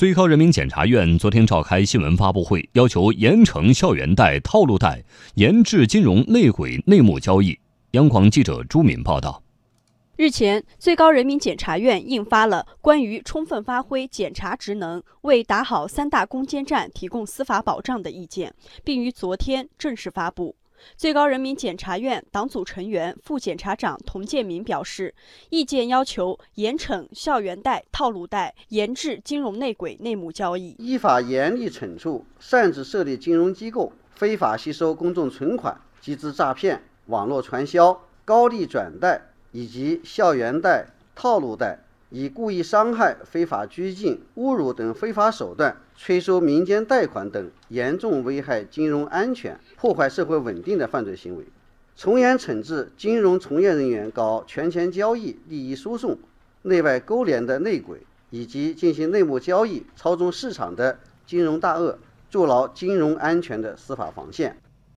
最高人民检察院昨天召开新闻发布会，要求严惩校园贷、套路贷，严治金融内鬼内幕交易。央广记者朱敏报道。日前，最高人民检察院印发了《关于充分发挥检察职能，为打好三大攻坚战提供司法保障的意见》，并于昨天正式发布。最高人民检察院党组成员、副检察长童建明表示，意见要求严惩校园贷、套路贷，严治金融内鬼内幕交易，依法严厉惩处擅自设立金融机构、非法吸收公众存款、集资诈骗、网络传销、高利转贷以及校园贷、套路贷。以故意伤害、非法拘禁、侮辱等非法手段催收民间贷款等严重危害金融安全、破坏社会稳定的犯罪行为，从严惩治金融从业人员搞权钱交易、利益输送、内外勾连的内鬼，以及进行内幕交易、操纵市场的金融大鳄，筑牢金融安全的司法防线。